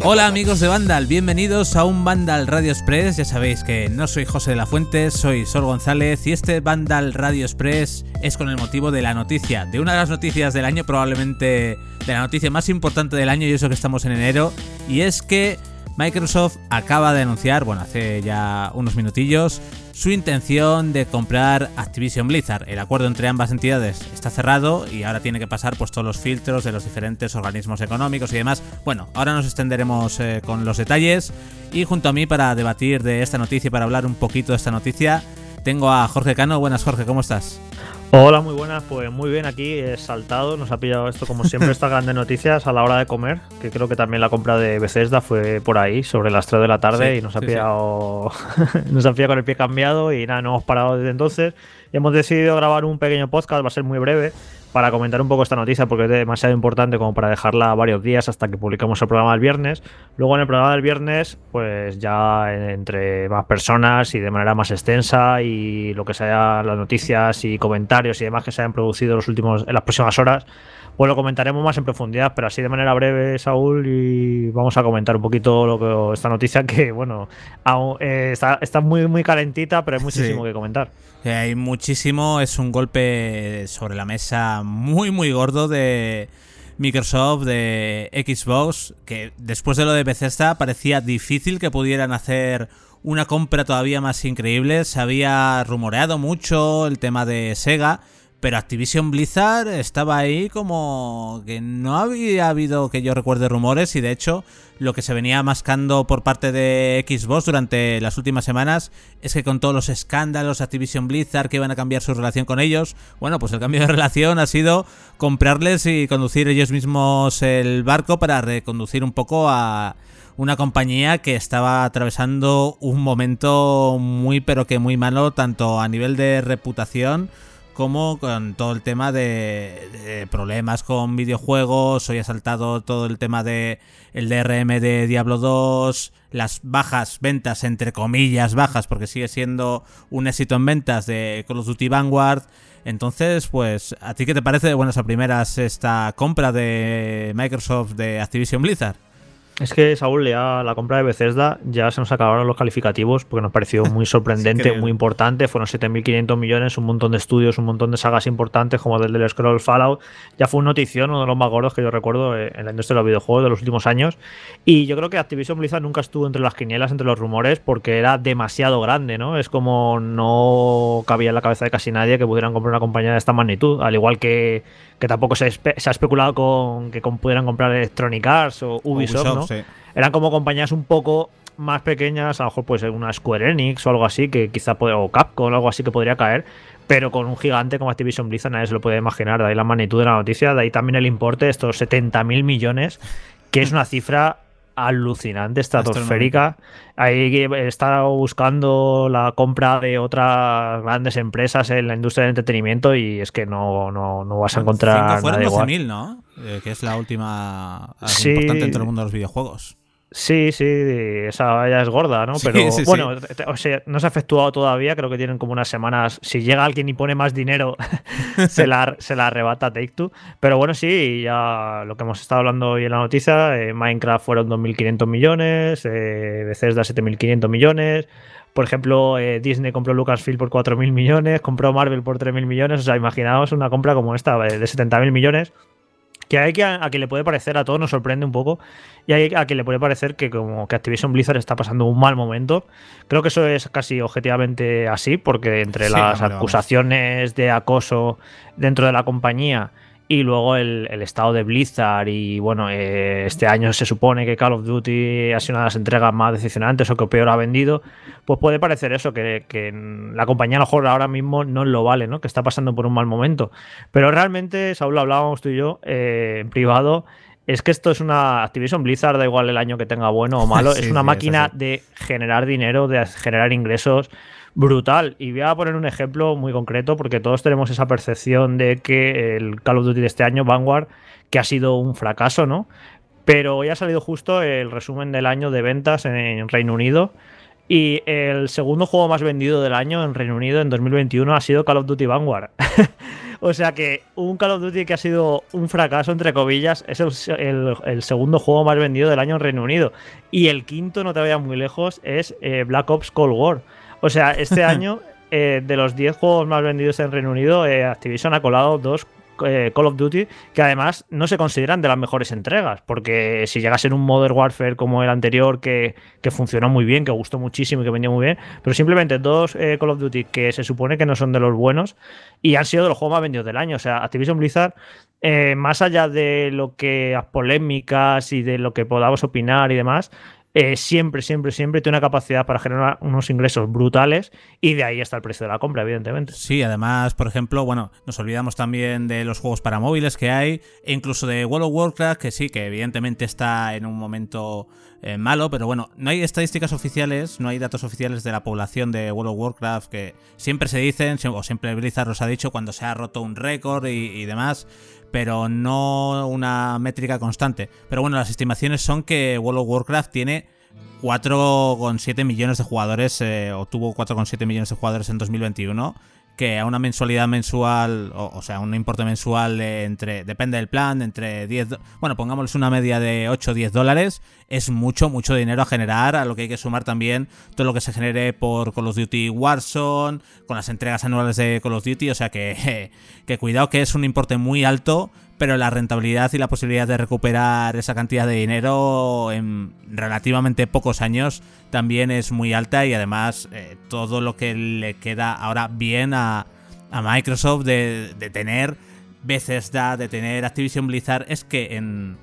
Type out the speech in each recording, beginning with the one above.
Hola amigos de Vandal, bienvenidos a un Vandal Radio Express. Ya sabéis que no soy José de la Fuente, soy Sol González y este Vandal Radio Express es con el motivo de la noticia, de una de las noticias del año, probablemente de la noticia más importante del año y eso que estamos en enero, y es que Microsoft acaba de anunciar, bueno, hace ya unos minutillos, su intención de comprar Activision Blizzard. El acuerdo entre ambas entidades está cerrado y ahora tiene que pasar pues todos los filtros de los diferentes organismos económicos y demás. Bueno, ahora nos extenderemos eh, con los detalles y junto a mí para debatir de esta noticia y para hablar un poquito de esta noticia, tengo a Jorge Cano. Buenas Jorge, ¿cómo estás? Hola, muy buenas. Pues muy bien, aquí he saltado. Nos ha pillado esto, como siempre, estas grandes noticias a la hora de comer. Que creo que también la compra de Bethesda fue por ahí, sobre las 3 de la tarde, y nos ha pillado. nos ha pillado con el pie cambiado. Y nada, no hemos parado desde entonces. Y hemos decidido grabar un pequeño podcast, va a ser muy breve para comentar un poco esta noticia porque es demasiado importante como para dejarla varios días hasta que publicamos el programa del viernes. Luego en el programa del viernes, pues ya entre más personas y de manera más extensa y lo que sea las noticias y comentarios y demás que se hayan producido los últimos, en las próximas horas, pues lo comentaremos más en profundidad, pero así de manera breve, Saúl, y vamos a comentar un poquito lo que, esta noticia que, bueno, eh, está, está, muy, muy calentita, pero hay muchísimo que comentar. Hay muchísimo, es un golpe sobre la mesa muy, muy gordo de Microsoft, de Xbox, que después de lo de Bethesda parecía difícil que pudieran hacer una compra todavía más increíble. Se había rumoreado mucho el tema de Sega pero Activision Blizzard estaba ahí como que no había habido que yo recuerde rumores y de hecho lo que se venía mascando por parte de Xbox durante las últimas semanas es que con todos los escándalos Activision Blizzard que iban a cambiar su relación con ellos, bueno, pues el cambio de relación ha sido comprarles y conducir ellos mismos el barco para reconducir un poco a una compañía que estaba atravesando un momento muy pero que muy malo tanto a nivel de reputación como con todo el tema de, problemas con videojuegos. Hoy ha saltado todo el tema de el DRM de Diablo 2, las bajas ventas, entre comillas bajas, porque sigue siendo un éxito en ventas de Call of Duty Vanguard. Entonces, pues, ¿a ti qué te parece de buenas a primeras esta compra de Microsoft de Activision Blizzard? Es que Saúl, ya la compra de Bethesda ya se nos acabaron los calificativos porque nos pareció muy sorprendente, muy importante. Fueron 7.500 millones, un montón de estudios, un montón de sagas importantes como el del Scroll Fallout. Ya fue un notición, uno de los más gordos que yo recuerdo eh, en la industria de los videojuegos de los últimos años. Y yo creo que Activision Blizzard nunca estuvo entre las quinielas, entre los rumores, porque era demasiado grande, ¿no? Es como no cabía en la cabeza de casi nadie que pudieran comprar una compañía de esta magnitud. Al igual que, que tampoco se, ha especulado con que pudieran comprar Electronic Arts o Ubisoft, ¿no? Eran como compañías un poco más pequeñas, a lo mejor puede ser una Square Enix o algo así, que quizá puede, o Capcom o algo así que podría caer, pero con un gigante como Activision Blizzard nadie se lo puede imaginar, de ahí la magnitud de la noticia, de ahí también el importe de estos 70 mil millones, que es una cifra alucinante, estratosférica. Ahí estado buscando la compra de otras grandes empresas en la industria del entretenimiento y es que no, no, no vas a encontrar nada igual. ¿no? Eh, que es la última importante en todo el mundo de los videojuegos. Sí, sí, esa ya es gorda, ¿no? Pero bueno, o sea, no se ha efectuado todavía, creo que tienen como unas semanas. Si llega alguien y pone más dinero, se, la, se la arrebata Take Two. Pero bueno, sí, ya lo que hemos estado hablando hoy en la noticia, eh, Minecraft fueron 2.500 millones, eh, Bethesda 7.500 millones. Por ejemplo, eh, Disney compró Lucasfilm por 4.000 millones, compró Marvel por 3.000 millones. O sea, imaginaos una compra como esta de 70.000 millones que hay que a, a, que le puede parecer, a todos nos sorprende un poco, y hay a que le puede parecer que como que Activision Blizzard está pasando un mal momento. Creo que eso es casi objetivamente así, porque entre las acusaciones de acoso dentro de la compañía y luego el, estado de Blizzard y bueno, eh, este año se supone que Call of Duty ha sido una de las entregas más decepcionantes o que peor ha vendido, pues puede parecer eso, que, la compañía a lo mejor ahora mismo no lo vale, ¿no? que está pasando por un mal momento. Pero realmente, Saúl, hablábamos tú y yo eh, en privado, es que esto es una Activision Blizzard, da igual el año que tenga bueno o malo, es una máquina de generar dinero, de generar ingresos brutal. Y voy a poner un ejemplo muy concreto porque todos tenemos esa percepción de que el Call of Duty de este año, Vanguard, que ha sido un fracaso, ¿no? Pero hoy ha salido justo el resumen del año de ventas en Reino Unido. Y el segundo juego más vendido del año en Reino Unido en 2021 ha sido Call of Duty Vanguard. o sea que un Call of Duty que ha sido un fracaso, entre comillas, es el, segundo juego más vendido del año en Reino Unido. Y el quinto, no te vayas muy lejos, es eh, Black Ops Cold War. O sea, este año, eh, de los 10 juegos más vendidos en Reino Unido, eh, Activision ha colado dos eh, Call of Duty que además no se consideran de las mejores entregas, porque si llega a ser un Modern Warfare como el anterior que, funcionó muy bien, que gustó muchísimo y que vendió muy bien, pero simplemente dos Call of Duty que se supone que no son de los buenos y han sido de los juegos más vendidos del año. O sea, Activision Blizzard, más allá de lo que las polémicas y de lo que podamos opinar y demás, eh, siempre, siempre, siempre tiene una capacidad para generar unos ingresos brutales y de ahí está el precio de la compra, evidentemente. Sí, además, por ejemplo, bueno, nos olvidamos también de los juegos para móviles que hay, e incluso de World of Warcraft, que sí, que evidentemente está en un momento eh, malo, pero bueno, no hay estadísticas oficiales, no hay datos oficiales de la población de World of Warcraft que siempre se dicen, o siempre Blizzard os ha dicho cuando se ha roto un récord y demás pero no una métrica constante. Pero bueno, las estimaciones son que World of Warcraft tiene 4,7 millones de jugadores, eh, o tuvo 4,7 millones de jugadores en 2021 que a una mensualidad mensual, o, sea, un importe mensual entre, depende del plan, entre 10, bueno, pongámosles una media de 8 o 10 dólares, es mucho, mucho dinero a generar, a lo que hay que sumar también todo lo que se genere por Call of Duty Warzone, con las entregas anuales de Call of Duty, o sea que, que cuidado que es un importe muy alto pero la rentabilidad y la posibilidad de recuperar esa cantidad de dinero en relativamente pocos años también es muy alta y además eh, todo lo que le queda ahora bien a, Microsoft de, de, tener Bethesda, de tener Activision Blizzard, es que en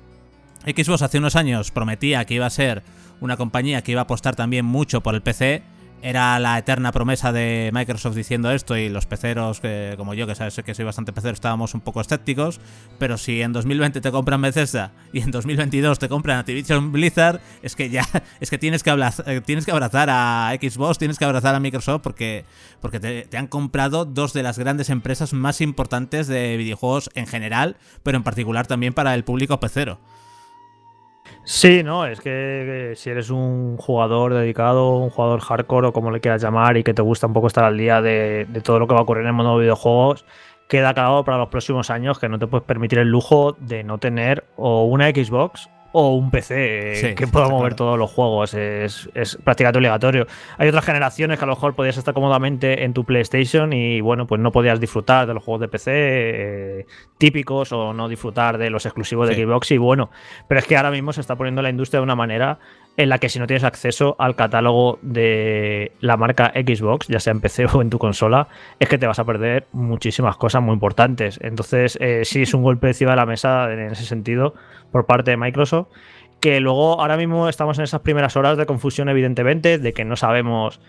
Xbox hace unos años prometía que iba a ser una compañía que iba a apostar también mucho por el PC era la eterna promesa de Microsoft diciendo esto y los peceros, que, como yo, que sabes que soy bastante pecero, estábamos un poco escépticos, pero si en 2020 te compran Bethesda y en 2022 te compran Activision Blizzard, es que ya, es que tienes que, abrazar, eh, tienes que abrazar a Xbox, tienes que abrazar a Microsoft porque, porque te, te han comprado dos de las grandes empresas más importantes de videojuegos en general, pero en particular también para el público pecero. Sí, no, es que, si eres un jugador dedicado, un jugador hardcore o como le quieras llamar y que te gusta un poco estar al día de, de todo lo que va a ocurrir en el mundo de videojuegos, queda claro para los próximos años que no te puedes permitir el lujo de no tener o una Xbox o un PC que pueda mover todos los juegos. Es, prácticamente obligatorio. Hay otras generaciones que a lo mejor podías estar cómodamente en tu PlayStation y bueno, pues no podías disfrutar de los juegos de PC eh, típicos o no disfrutar de los exclusivos de Xbox y bueno, pero es que ahora mismo se está poniendo la industria de una manera en la que si no tienes acceso al catálogo de la marca Xbox, ya sea en PC o en tu consola, es que te vas a perder muchísimas cosas muy importantes. Entonces, eh, sí es un golpe encima de la mesa en ese sentido por parte de Microsoft, que luego ahora mismo estamos en esas primeras horas de confusión, evidentemente, de que no sabemos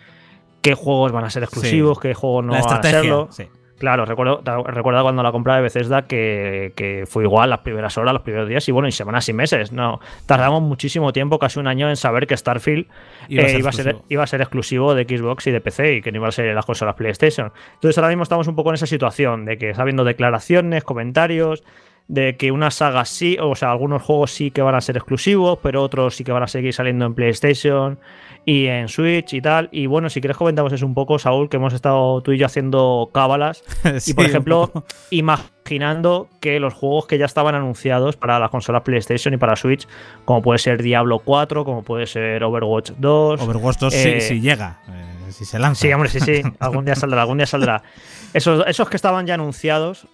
qué juegos van a ser exclusivos, qué juegos no van a serlo. Claro, recuerdo, recuerdo cuando la compra de Bethesda que, que, fue igual las primeras horas, los primeros días y bueno, y semanas y meses. No, tardamos muchísimo tiempo, casi un año, en saber que Starfield iba, a, eh, ser iba, a ser, exclusivo de Xbox y de PC y que no iba a ser las consolas PlayStation. Entonces ahora mismo estamos un poco en esa situación de que está habiendo declaraciones, comentarios, de que una saga sí, o sea, algunos juegos sí que van a ser exclusivos, pero otros sí que van a seguir saliendo en PlayStation y en Switch y tal. Y bueno, si quieres comentamos eso un poco, Saúl, que hemos estado tú y yo haciendo cábalas. y por ejemplo, imaginando que los juegos que ya estaban anunciados para las consolas PlayStation y para Switch, como puede ser Diablo 4, como puede ser Overwatch 2. Overwatch 2 eh, si, llega. Eh, si se lanza. Sí, hombre, sí, sí. Algún día saldrá, algún día saldrá. Esos, esos que estaban ya anunciados,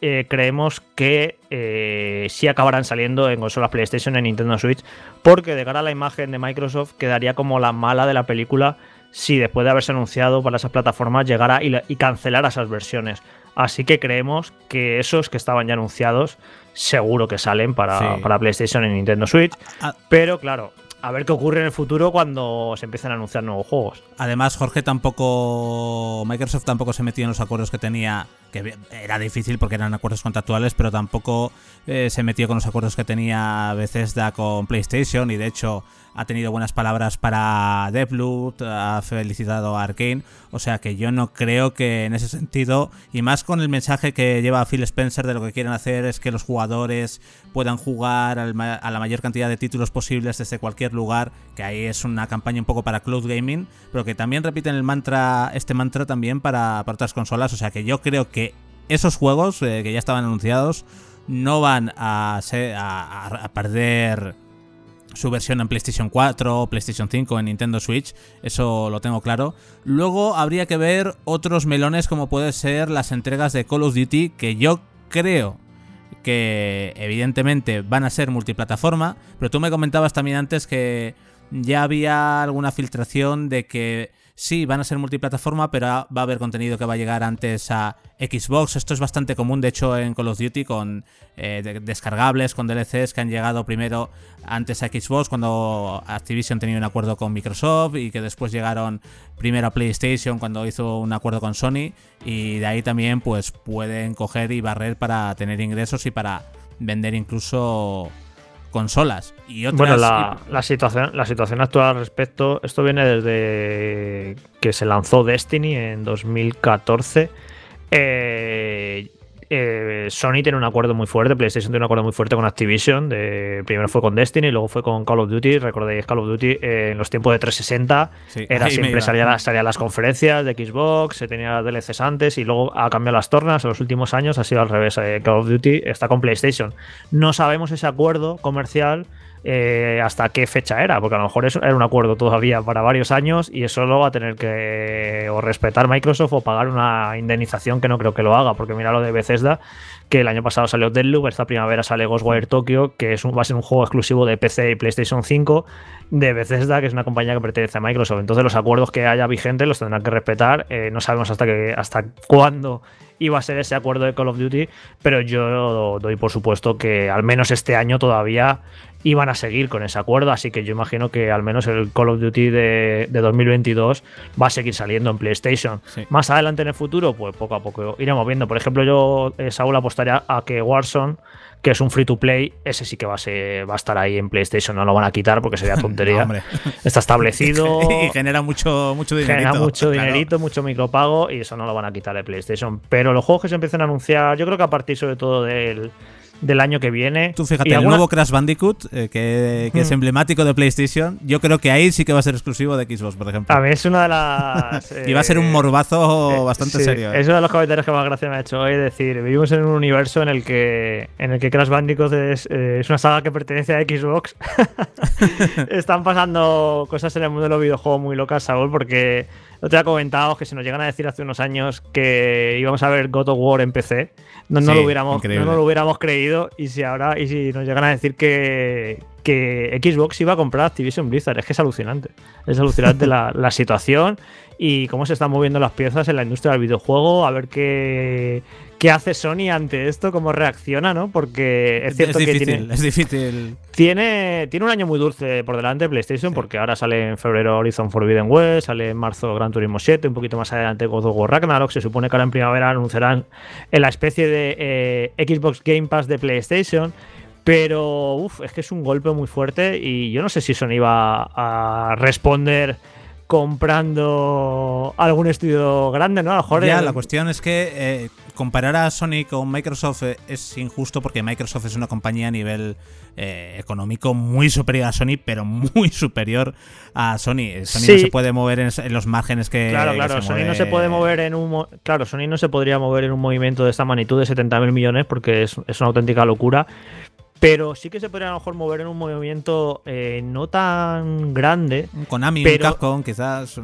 eh, creemos que eh, sí acabarán saliendo en consolas PlayStation y Nintendo Switch, porque de cara a la imagen de Microsoft quedaría como la mala de la película si después de haberse anunciado para esas plataformas llegara y, cancelara esas versiones. Así que creemos que esos que estaban ya anunciados seguro que salen para, para PlayStation y Nintendo Switch. Ah. Pero claro, a ver qué ocurre en el futuro cuando se empiecen a anunciar nuevos juegos. Además, Jorge tampoco. Microsoft tampoco se metió en los acuerdos que tenía. Que era difícil porque eran acuerdos contractuales, pero tampoco eh, se metió con los acuerdos que tenía Bethesda con PlayStation. Y de hecho, ha tenido buenas palabras para Deathloop, ha felicitado a Arkane, o sea que yo no creo que en ese sentido, y más con el mensaje que lleva Phil Spencer de lo que quieren hacer es que los jugadores puedan jugar a la mayor cantidad de títulos posibles desde cualquier lugar, que ahí es una campaña un poco para cloud gaming, pero que también repiten el mantra, este mantra también para, otras consolas, o sea que yo creo que esos juegos eh, que ya estaban anunciados no van a, a perder su versión en PlayStation 4, PlayStation 5, en Nintendo Switch, eso lo tengo claro. Luego habría que ver otros melones como puede ser las entregas de Call of Duty, que yo creo que evidentemente van a ser multiplataforma, pero tú me comentabas también antes que ya había alguna filtración de que sí, van a ser multiplataforma, pero va a haber contenido que va a llegar antes a Xbox. Esto es bastante común, de hecho, en Call of Duty, con eh, descargables, con DLCs que han llegado primero antes a Xbox, cuando Activision tenía un acuerdo con Microsoft y que después llegaron primero a PlayStation cuando hizo un acuerdo con Sony. Y de ahí también, pues pueden coger y barrer para tener ingresos y para vender incluso consolas. Y otras, bueno, la, situación, la situación actual al respecto, esto viene desde que se lanzó Destiny en 2014. Eh, eh, Sony tiene un acuerdo muy fuerte, PlayStation tiene un acuerdo muy fuerte con Activision. De, primero fue con Destiny, luego fue con Call of Duty. Recordáis Call of Duty eh, en los tiempos de 360 era siempre salía, salía, las conferencias de Xbox, se tenía DLCs antes y luego ha cambiado las tornas. En los últimos años ha sido al revés. Eh, Call of Duty está con PlayStation. No sabemos ese acuerdo comercial eh, hasta qué fecha era, porque a lo mejor eso era un acuerdo todavía para varios años y eso lo va a tener que o respetar Microsoft o pagar una indemnización que no creo que lo haga, porque mira lo de Bethesda, que el año pasado salió Deadloop, esta primavera sale Ghostwire Tokyo, que es un, va a ser un juego exclusivo de PC y PlayStation 5 de Bethesda, que es una compañía que pertenece a Microsoft. Entonces los acuerdos que haya vigentes los tendrán que respetar. Eh, no sabemos hasta, que, hasta cuándo iba a ser ese acuerdo de Call of Duty, pero yo doy por supuesto que al menos este año todavía iban a seguir con ese acuerdo, así que yo imagino que al menos el Call of Duty de, 2022 va a seguir saliendo en PlayStation. Más adelante en el futuro, pues poco a poco iremos viendo. Por ejemplo, yo, eh, Saúl, apostaría a que Warzone que es un free to play, ese sí que va a, ser, va a estar ahí en PlayStation, no lo van a quitar porque sería tontería. Está establecido. y genera mucho, mucho dinerito. Genera mucho dinerito, mucho micropago y eso no lo van a quitar de PlayStation. Pero los juegos que se empiezan a anunciar, yo creo que a partir sobre todo del del año que viene. Tú fíjate, el nuevo Crash Bandicoot, eh, que, es mm. emblemático de PlayStation, yo creo que ahí sí que va a ser exclusivo de Xbox, por ejemplo. A mí es una de las... y va a ser un eh, morbazo eh, bastante serio. Es uno de los comentarios que más gracia me ha hecho hoy, decir, vivimos en un universo en el que, en el que Crash Bandicoot es, es una saga que pertenece a Xbox. Están pasando cosas en el mundo de los videojuegos muy locas, Saúl, porque no te ha comentado que se nos llegan a decir hace unos años que íbamos a ver God of War en PC. No, no, lo, hubiéramos, no lo hubiéramos creído. Y si ahora, y si nos llegan a decir que, que Xbox iba a comprar Activision Blizzard, es que es alucinante. Es alucinante la, la situación y cómo se están moviendo las piezas en la industria del videojuego, a ver qué, qué hace Sony ante esto, cómo reacciona, ¿no? Porque es cierto que tiene, es difícil. Tiene, tiene un año muy dulce por delante PlayStation, porque ahora sale en febrero Horizon Forbidden West, sale en marzo Gran Turismo 7, un poquito más adelante God of War Ragnarok, se supone que ahora en primavera anunciarán en la especie de eh, Xbox Game Pass de PlayStation. Pero, uff, es que es un golpe muy fuerte y yo no sé si Sony va a responder comprando algún estudio grande, ¿no? A lo mejor ya, la cuestión es que eh, comparar a Sony con Microsoft eh, es injusto porque Microsoft es una compañía a nivel eh, económico muy superior a Sony, pero muy superior a Sony. Sony no se puede mover en, los márgenes que. Claro, claro. Sony no se puede mover en un. Claro, Sony no se podría mover en un movimiento de esta magnitud de 70.000 millones porque es, es una auténtica locura. Pero sí que se podría a lo mejor mover en un movimiento eh, no tan grande. Un Konami, pero, un Capcom, quizás.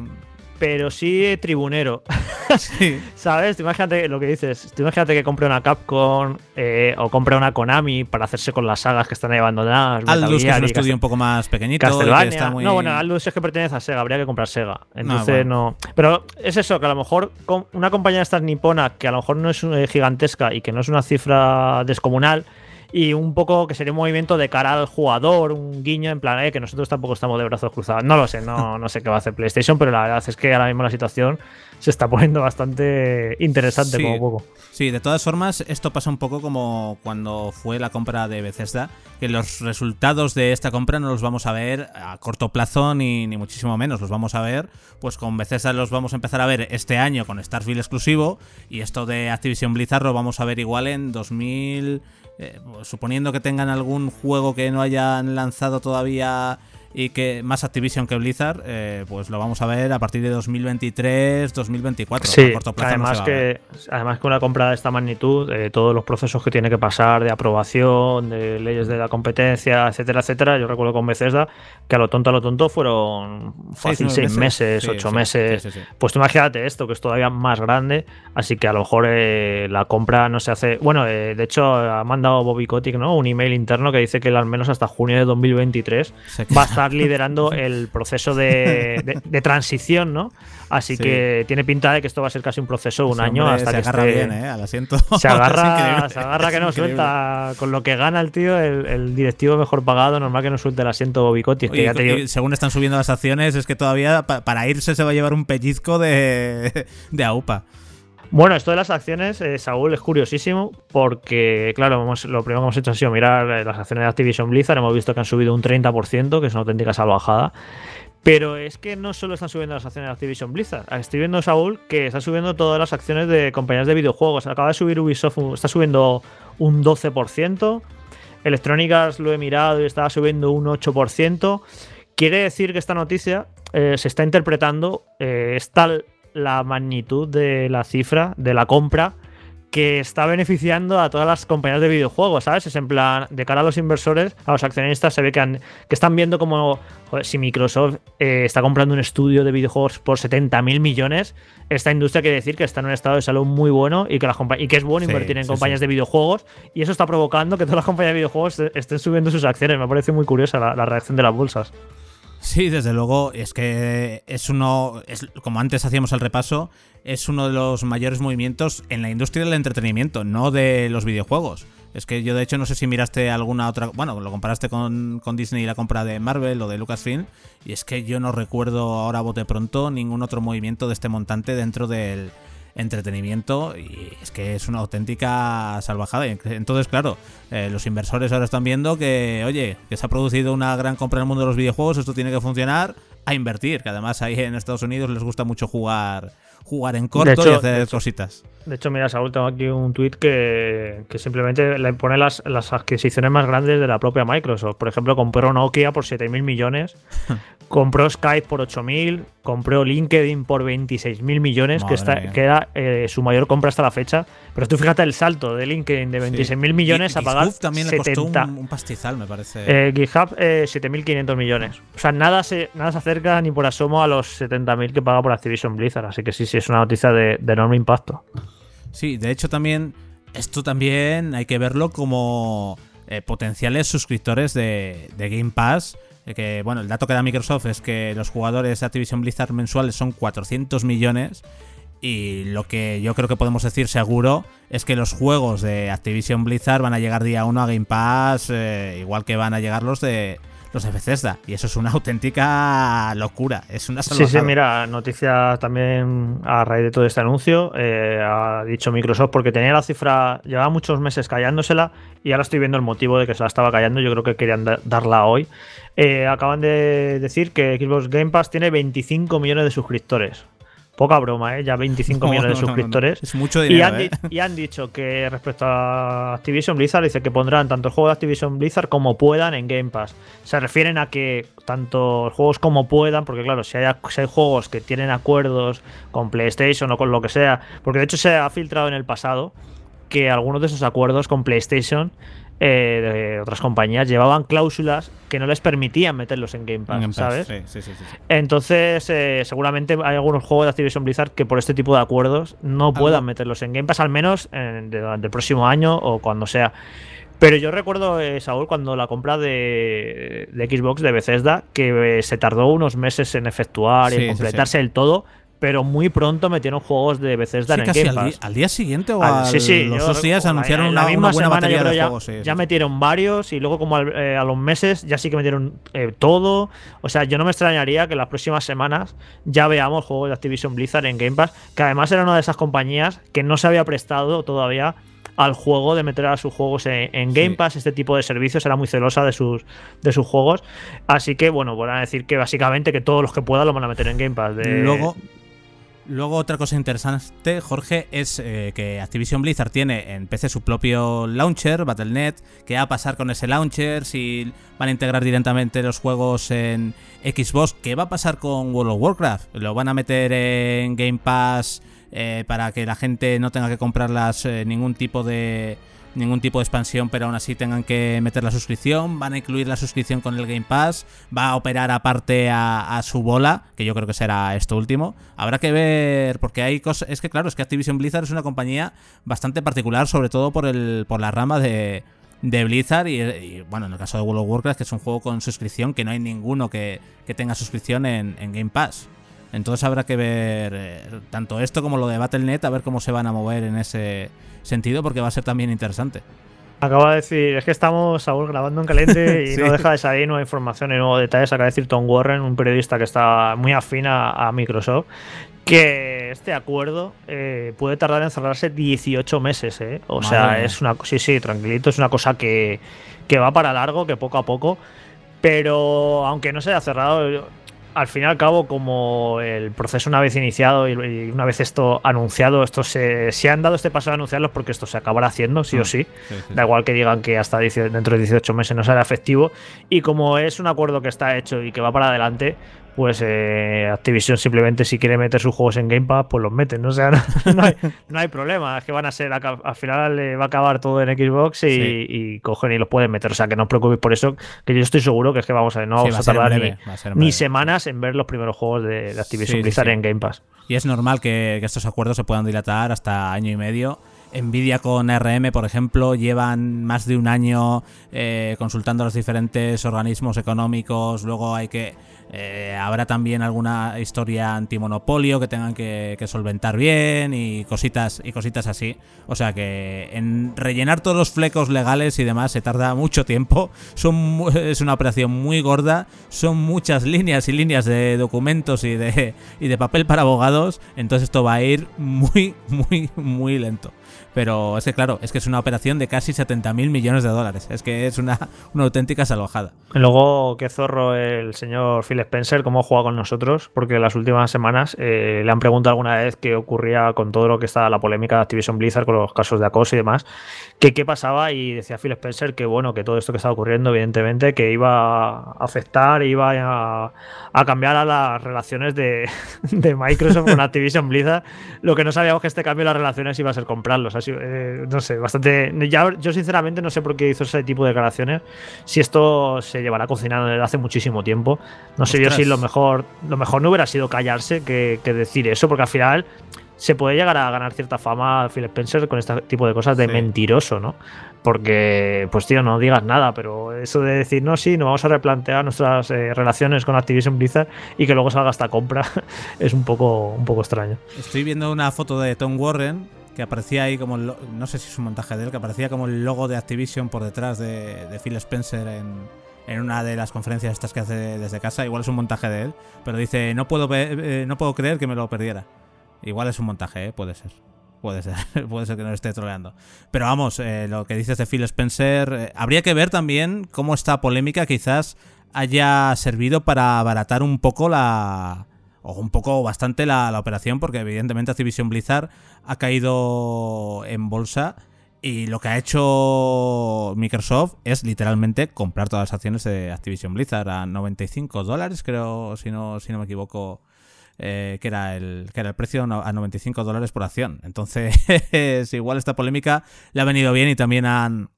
Pero sí tribunero. Sí. ¿Sabes? imagínate lo que dices. imagínate que compre una Capcom eh, o compre una Konami para hacerse con las sagas que están ahí abandonadas. Aldus, que es un estudio un poco más pequeñito. Castlevania. No, bueno, Aldus es que pertenece a Sega. Habría que comprar Sega. Entonces no. Pero es eso, que a lo mejor una compañía de estas nipona que a lo mejor no es eh, gigantesca y que no es una cifra descomunal y un poco que sería un movimiento de cara al jugador, un guiño en plan, eh, que nosotros tampoco estamos de brazos cruzados. No lo sé, no, no sé qué va a hacer PlayStation, pero la verdad es que ahora mismo la situación se está poniendo bastante interesante como poco. Sí, de todas formas, esto pasa un poco como cuando fue la compra de Bethesda, que los resultados de esta compra no los vamos a ver a corto plazo ni, ni muchísimo menos, los vamos a ver, pues con Bethesda los vamos a empezar a ver este año con Starfield exclusivo y esto de Activision Blizzard lo vamos a ver igual en 2000... Eh, suponiendo que tengan algún juego que no hayan lanzado todavía y que más Activision que Blizzard, eh, pues lo vamos a ver a partir de 2023, 2024. Sí, además, que, además que una compra de esta magnitud, eh, todos los procesos que tiene que pasar de aprobación, de leyes de la competencia, etcétera, etcétera. Yo recuerdo con Bethesda que a lo tonto, a lo tonto fueron fácil seis, meses, ocho meses. pues tú imagínate esto, que es todavía más grande, así que a lo mejor eh, la compra no se hace... Bueno, de hecho ha mandado Bobby Kotick ¿no? un email interno que dice que al menos hasta junio de 2023 va a estar liderando el proceso de, transición, ¿no? Así que tiene pinta de que esto va a ser casi un proceso un año hasta se que agarra bien, ¿eh? Al asiento. Se agarra, se agarra que no suelta. Con lo que gana el tío, el, directivo mejor pagado, normal que no suelte el asiento Bobicotti. que según están subiendo las acciones, es que todavía para irse se va a llevar un pellizco de, de AUPA. Bueno, esto de las acciones, eh, Saúl, es curiosísimo porque, claro, lo primero que hemos hecho ha sido mirar eh, las acciones de Activision Blizzard. Hemos visto que han subido un 30%, que es una auténtica salvajada. Pero es que no solo están subiendo las acciones de Activision Blizzard. Estoy viendo, Saúl, que está subiendo todas las acciones de compañías de videojuegos. Acaba de subir Ubisoft, está subiendo un 12%. Electrónicas lo he mirado y estaba subiendo un 8%. Quiere decir que esta noticia eh, se está interpretando, es tal la magnitud de la cifra de la compra que está beneficiando a todas las compañías de videojuegos, ¿sabes? Es en plan, de cara a los inversores, a los accionistas, se ve que, que están viendo como si Microsoft eh, está comprando un estudio de videojuegos por 70 mil millones, esta industria quiere decir que está en un estado de salud muy bueno y que, las y que es bueno invertir en compañías de videojuegos y eso está provocando que todas las compañías de videojuegos estén subiendo sus acciones. Me parece muy curiosa la reacción de las bolsas. Sí, desde luego, es que es uno, es, como antes hacíamos el repaso, es uno de los mayores movimientos en la industria del entretenimiento, no de los videojuegos. Es que yo de hecho no sé si miraste alguna otra, bueno, lo comparaste con, con Disney y la compra de Marvel o de Lucasfilm, y es que yo no recuerdo ahora bote pronto ningún otro movimiento de este montante dentro del, entretenimiento y es que es una auténtica salvajada. Entonces, claro, eh, los inversores ahora están viendo que, oye, que se ha producido una gran compra en el mundo de los videojuegos, esto tiene que funcionar, a invertir, que además ahí en Estados Unidos les gusta mucho jugar jugar en corto y hacer cositas. De hecho, mira, Saúl, tengo aquí un tweet que, simplemente le pone las, las, adquisiciones más grandes de la propia Microsoft. Por ejemplo, compró Nokia por 7.000 millones, compró Skype por 8.000, compró LinkedIn por 26.000 millones, que, está, que era eh, su mayor compra hasta la fecha. Pero tú fíjate el salto de LinkedIn de 26.000 millones a pagar también 70. Le costó un, pastizal, me parece. Eh, GitHub, eh, 7.500 millones. O sea, nada se, nada se acerca ni por asomo a los 70.000 que paga por Activision Blizzard. Así que sí, sí, es una noticia de, enorme impacto. Sí, de hecho también, esto también hay que verlo como eh, potenciales suscriptores de, Game Pass. Eh, que, bueno, el dato que da Microsoft es que los jugadores de Activision Blizzard mensuales son 400 millones. Y lo que yo creo que podemos decir seguro es que los juegos de Activision Blizzard van a llegar día uno a Game Pass, eh, igual que van a llegar los de, los de Bethesda. Y eso es una auténtica locura. Es una Sí, sí, mira, noticia también a raíz de todo este anuncio. Eh, ha dicho Microsoft, porque tenía la cifra, llevaba muchos meses callándosela y ahora estoy viendo el motivo de que se la estaba callando. Yo creo que querían darla hoy. Eh, acaban de decir que Xbox Game Pass tiene 25 millones de suscriptores. Poca broma, ¿eh? Ya 25 millones de suscriptores. es mucho dinero. ¿eh? Y han, dicho que respecto a Activision Blizzard, dice que pondrán tanto el juego de Activision Blizzard como puedan en Game Pass. Se refieren a que tanto juegos como puedan, porque claro, si hay, si hay juegos que tienen acuerdos con PlayStation o con lo que sea, porque de hecho se ha filtrado en el pasado que algunos de esos acuerdos con PlayStation eh, de otras compañías llevaban cláusulas que no les permitían meterlos en Game Pass, ¿sabes? Entonces, eh, seguramente hay algunos juegos de Activision Blizzard que por este tipo de acuerdos no puedan meterlos en Game Pass, al menos durante el próximo año o cuando sea. Pero yo recuerdo, eh, Saúl, cuando la compra de, Xbox de Bethesda, que se tardó unos meses en efectuar y en completarse el todo, pero muy pronto metieron juegos de Bethesda en Game Pass. Al, día siguiente o a los dos días anunciaron una, misma buena batería de ya, juegos. ya metieron varios y luego como eh, a los meses ya sí que metieron eh, todo. O sea, yo no me extrañaría que las próximas semanas ya veamos juegos de Activision Blizzard en Game Pass, que además era una de esas compañías que no se había prestado todavía al juego, de meter a sus juegos en, Game Pass. Este tipo de servicios era muy celosa de sus, de sus juegos. Así que, bueno, van a decir que básicamente que todos los que puedan lo van a meter en Game Pass. De, Luego, Luego otra cosa interesante, Jorge, es eh, que Activision Blizzard tiene en PC su propio launcher, Battle.net. ¿Qué va a pasar con ese launcher? Si van a integrar directamente los juegos en Xbox. ¿Qué va a pasar con World of Warcraft? ¿Lo van a meter en Game Pass eh, para que la gente no tenga que comprarlas eh, ningún tipo de ningún tipo de expansión, pero aún así tengan que meter la suscripción. Van a incluir la suscripción con el Game Pass. Va a operar aparte a, su bola, que yo creo que será esto último. Habrá que ver, porque hay cosas. Es que, claro, es que Activision Blizzard es una compañía bastante particular, sobre todo por, el, por la rama de, de Blizzard. Y, bueno, en el caso de World of Warcraft, que es un juego con suscripción, que no hay ninguno que, tenga suscripción en, Game Pass. Entonces habrá que ver eh, tanto esto como lo de Battle.net, a ver cómo se van a mover en ese sentido porque va a ser también interesante. Acaba de decir, es que estamos Saúl grabando en caliente y no deja de salir nueva información y nuevos detalles. Acaba de decir Tom Warren, un periodista que está muy afín a, Microsoft, que este acuerdo eh, puede tardar en cerrarse 18 meses. ¿eh? O sea, es una sí, sí, tranquilito, es una cosa que, que va para largo, que poco a poco. Pero aunque no se haya cerrado, al fin y al cabo, como el proceso una vez iniciado y, una vez esto anunciado, esto se, se, han dado este paso de anunciarlos porque esto se acabará haciendo, sí o mm, sí. Da igual que digan que hasta dentro de 18 meses no será efectivo. Y como es un acuerdo que está hecho y que va para adelante, pues eh, Activision simplemente si quiere meter sus juegos en Game Pass, pues los meten, ¿no? O sea, no, hay, problema, es que van a ser, al final eh, va a acabar todo en Xbox y, cogen y los pueden meter, o sea, que no os preocupéis por eso, que yo estoy seguro que es que vamos a, no vamos a tardar ni, semanas en ver los primeros juegos de, Activision Blizzard en Game Pass. Y es normal que, estos acuerdos se puedan dilatar hasta año y medio. Nvidia con RM, por ejemplo, llevan más de un año eh, consultando a los diferentes organismos económicos. Luego hay que eh, habrá también alguna historia antimonopolio que tengan que, solventar bien y cositas y cositas así. O sea que en rellenar todos los flecos legales y demás se tarda mucho tiempo. Es una operación muy gorda. Son muchas líneas y líneas de documentos y de, y de papel para abogados. Entonces esto va a ir muy, muy, muy lento. Pero es que, claro, es que es una operación de casi 70 mil millones de dólares. Es que es una, una auténtica salvajada. Luego, qué zorro el señor Phil Spencer, cómo juega con nosotros, porque las últimas semanas eh, le han preguntado alguna vez qué ocurría con todo lo que está la polémica de Activision Blizzard, con los casos de acoso y demás, que qué pasaba. Y decía Phil Spencer que, bueno, que todo esto que estaba ocurriendo, evidentemente, que iba a afectar, iba a, a cambiar a las relaciones de, de Microsoft con Activision Blizzard. Lo que no sabíamos que este cambio de las relaciones iba a ser comprarlos. Eh, no sé, bastante. yo sinceramente no sé por qué hizo ese tipo de declaraciones. Si esto se llevará cocinando desde hace muchísimo tiempo. No sé yo si lo mejor, lo mejor no hubiera sido callarse que, decir eso, porque al final se puede llegar a ganar cierta fama Phil Spencer con este tipo de cosas de mentiroso, ¿no? Porque, pues tío, no digas nada, pero eso de decir, no, sí, nos vamos a replantear nuestras eh, relaciones con Activision Blizzard y que luego salga esta compra, es un poco, un poco extraño. Estoy viendo una foto de Tom Warren que aparecía ahí como, no sé si es un montaje de él, que aparecía como el logo de Activision por detrás de, Phil Spencer en, una de las conferencias estas que hace desde casa. Igual es un montaje de él, pero dice, no puedo, eh, no puedo creer que me lo perdiera. Igual es un montaje, ¿eh? puede ser. Puede ser, puede ser que no esté troleando. Pero vamos, eh, lo que dices de Phil Spencer, habría que ver también cómo esta polémica quizás haya servido para abaratar un poco la, o un poco bastante la, operación, porque evidentemente Activision Blizzard ha caído en bolsa. Y lo que ha hecho Microsoft es literalmente comprar todas las acciones de Activision Blizzard a 95 dólares, creo, si no, si no me equivoco, eh, que, era el, que era el precio a 95 dólares por acción. Entonces, igual esta polémica le ha venido bien y también han,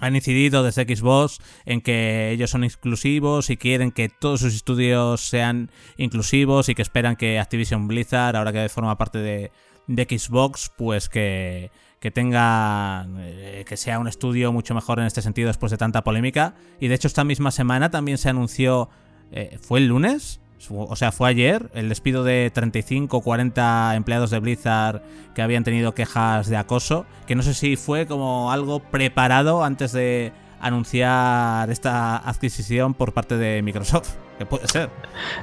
han incidido desde Xbox en que ellos son exclusivos y quieren que todos sus estudios sean inclusivos y que esperan que Activision Blizzard, ahora que forma parte de, Xbox, pues que, que tenga, eh, que sea un estudio mucho mejor en este sentido después de tanta polémica. Y de hecho esta misma semana también se anunció, eh, ¿fue el lunes? O sea, fue ayer, el despido de 35 40 empleados de Blizzard que habían tenido quejas de acoso, que no sé si fue como algo preparado antes de anunciar esta adquisición por parte de Microsoft que puede ser.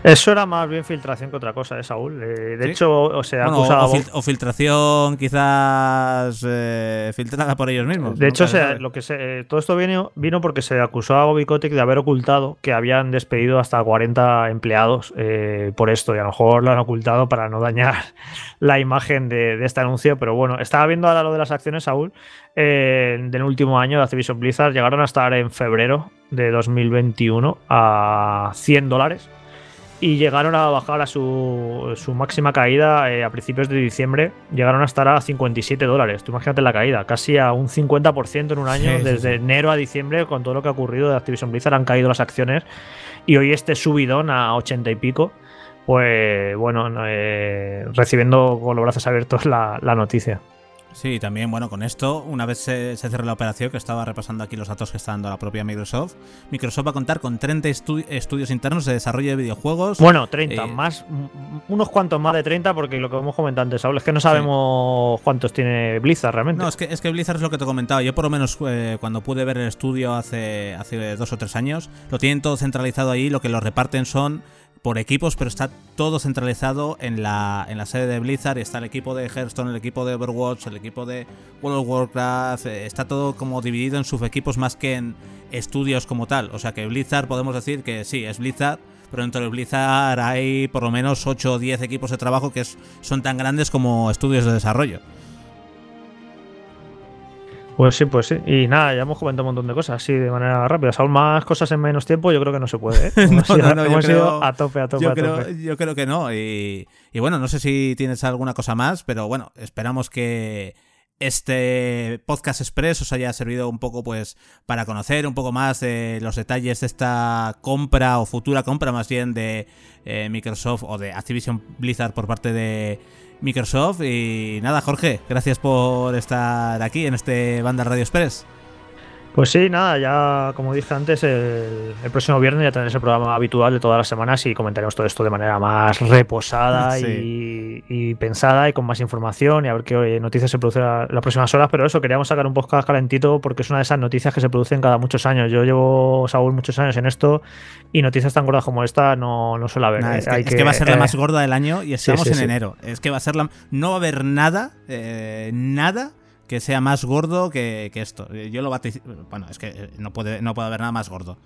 Eso era más bien filtración que otra cosa, ¿eh, Saúl? Eh, de hecho, o sea, O, filtración quizás eh, filtrada por ellos mismos. De hecho, sea, lo que se, todo esto vino, vino porque se acusó a Bobby Kotick de haber ocultado que habían despedido hasta 40 empleados eh, por esto, y a lo mejor lo han ocultado para no dañar la imagen de, de este anuncio. Pero bueno, estaba viendo ahora lo de las acciones, Saúl, del último año de Activision Blizzard. Llegaron a estar en febrero de 2021 a 100 dólares y llegaron a bajar a su, su máxima caída eh, a principios de diciembre, llegaron a estar a 57 dólares. Tú imagínate la caída, casi a un 50% en un año, desde enero a diciembre, con todo lo que ha ocurrido de Activision Blizzard, han caído las acciones y hoy este subidón a 80 y pico, pues bueno, eh, recibiendo con los brazos abiertos la noticia. Sí, también, bueno, con esto, una vez se, se cierre la operación, que estaba repasando aquí los datos que está dando la propia Microsoft, Microsoft va a contar con 30 estudios internos de desarrollo de videojuegos. Bueno, 30, eh, más, unos cuantos más de 30, porque lo que hemos comentado antes, Saúl, es que no sabemos cuántos tiene Blizzard realmente. No, es que, es que Blizzard es lo que te he comentado. Yo, por lo menos, eh, cuando pude ver el estudio hace, hace dos o tres años, lo tienen todo centralizado ahí, lo que lo reparten son por equipos, pero está todo centralizado en la, en la sede de Blizzard. Está el equipo de Hearthstone, el equipo de Overwatch, el equipo de World of Warcraft. Eh, está todo como dividido en subequipos más que en estudios como tal. O sea que Blizzard podemos decir que sí, es Blizzard, pero dentro de Blizzard hay por lo menos 8 o 10 equipos de trabajo que son tan grandes como estudios de desarrollo. Pues sí, pues sí. Y nada, ya hemos comentado un montón de cosas así de manera rápida. Aún más cosas en menos tiempo, yo creo que no se puede. ¿eh? Hemos, ido, a tope, a tope. Yo, a creo, tope. yo creo que no. Y, y, bueno, no sé si tienes alguna cosa más, pero bueno, esperamos que este podcast express os haya servido un poco pues para conocer un poco más de los detalles de esta compra o futura compra más bien de eh, Microsoft o de Activision Blizzard por parte de Microsoft. Y nada, Jorge, gracias por estar aquí en este Banda Radio Express. Pues sí, nada, ya como dije antes, el, próximo viernes ya tendréis el programa habitual de todas las semanas y comentaremos todo esto de manera más reposada y, pensada y con más información y a ver qué noticias se producen las próximas horas. Pero eso, queríamos sacar un podcast calentito porque es una de esas noticias que se producen cada muchos años. Yo llevo, Saúl, muchos años en esto y noticias tan gordas como esta no, no suele haber. ¿eh? es, que, va a ser la más gorda del año y estamos en enero. Es que va a ser la... No va a haber nada, eh, nada que sea más gordo que, esto. Yo lo Bueno, es que eh, no puede, no puede haber nada más gordo.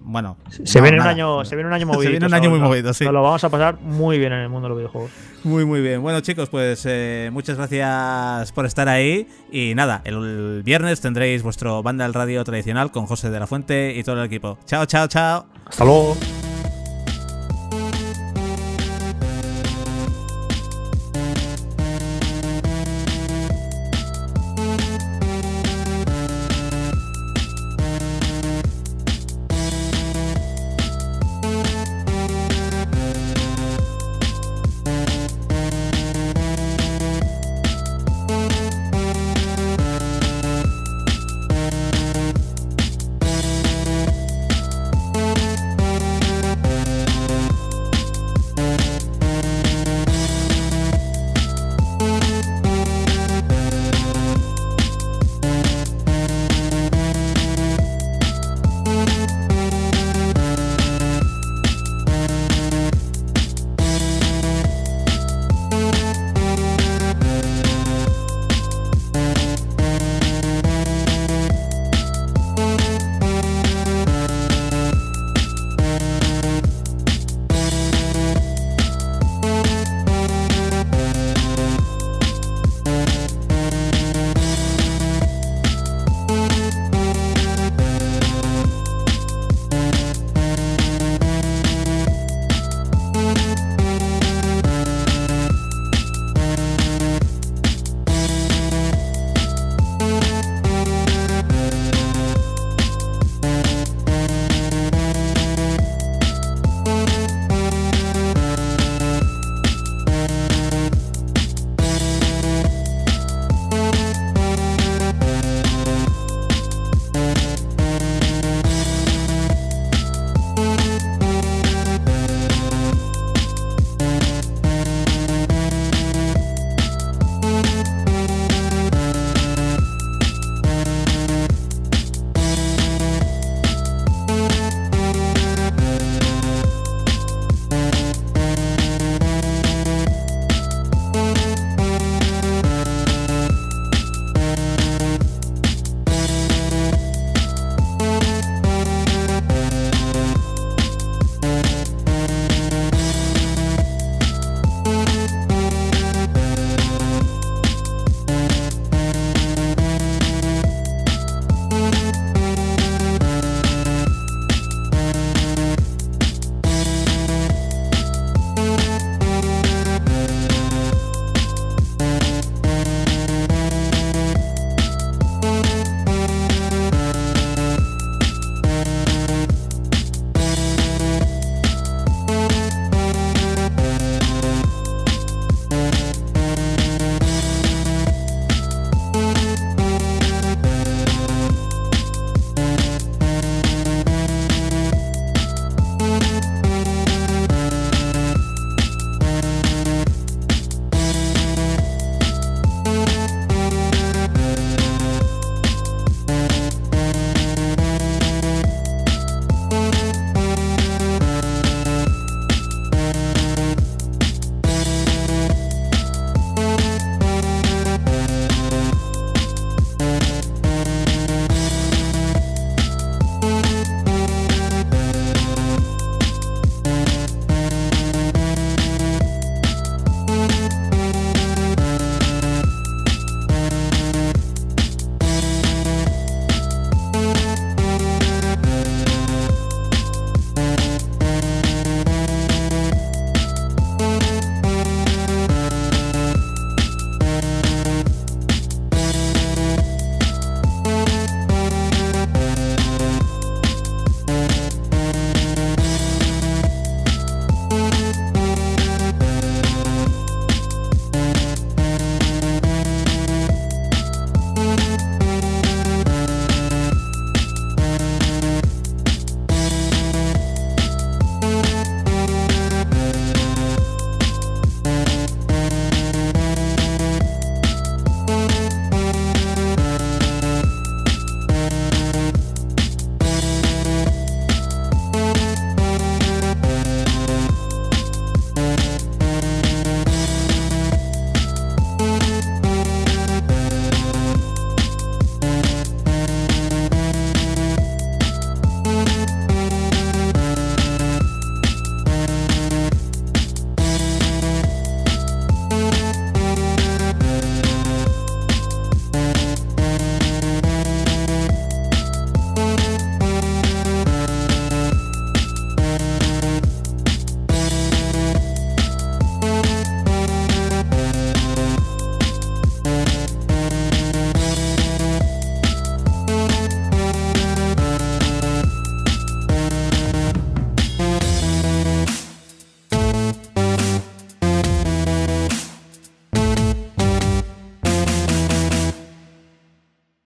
Bueno, se, viene un año, se viene un año movido. se viene un año muy movido, sí. lo vamos a pasar muy bien en el mundo de los videojuegos. Muy, muy bien. Bueno, chicos, pues eh, muchas gracias por estar ahí. Y nada, el viernes tendréis vuestro banda del radio tradicional con José de la Fuente y todo el equipo. Chao, chao, chao. Hasta luego.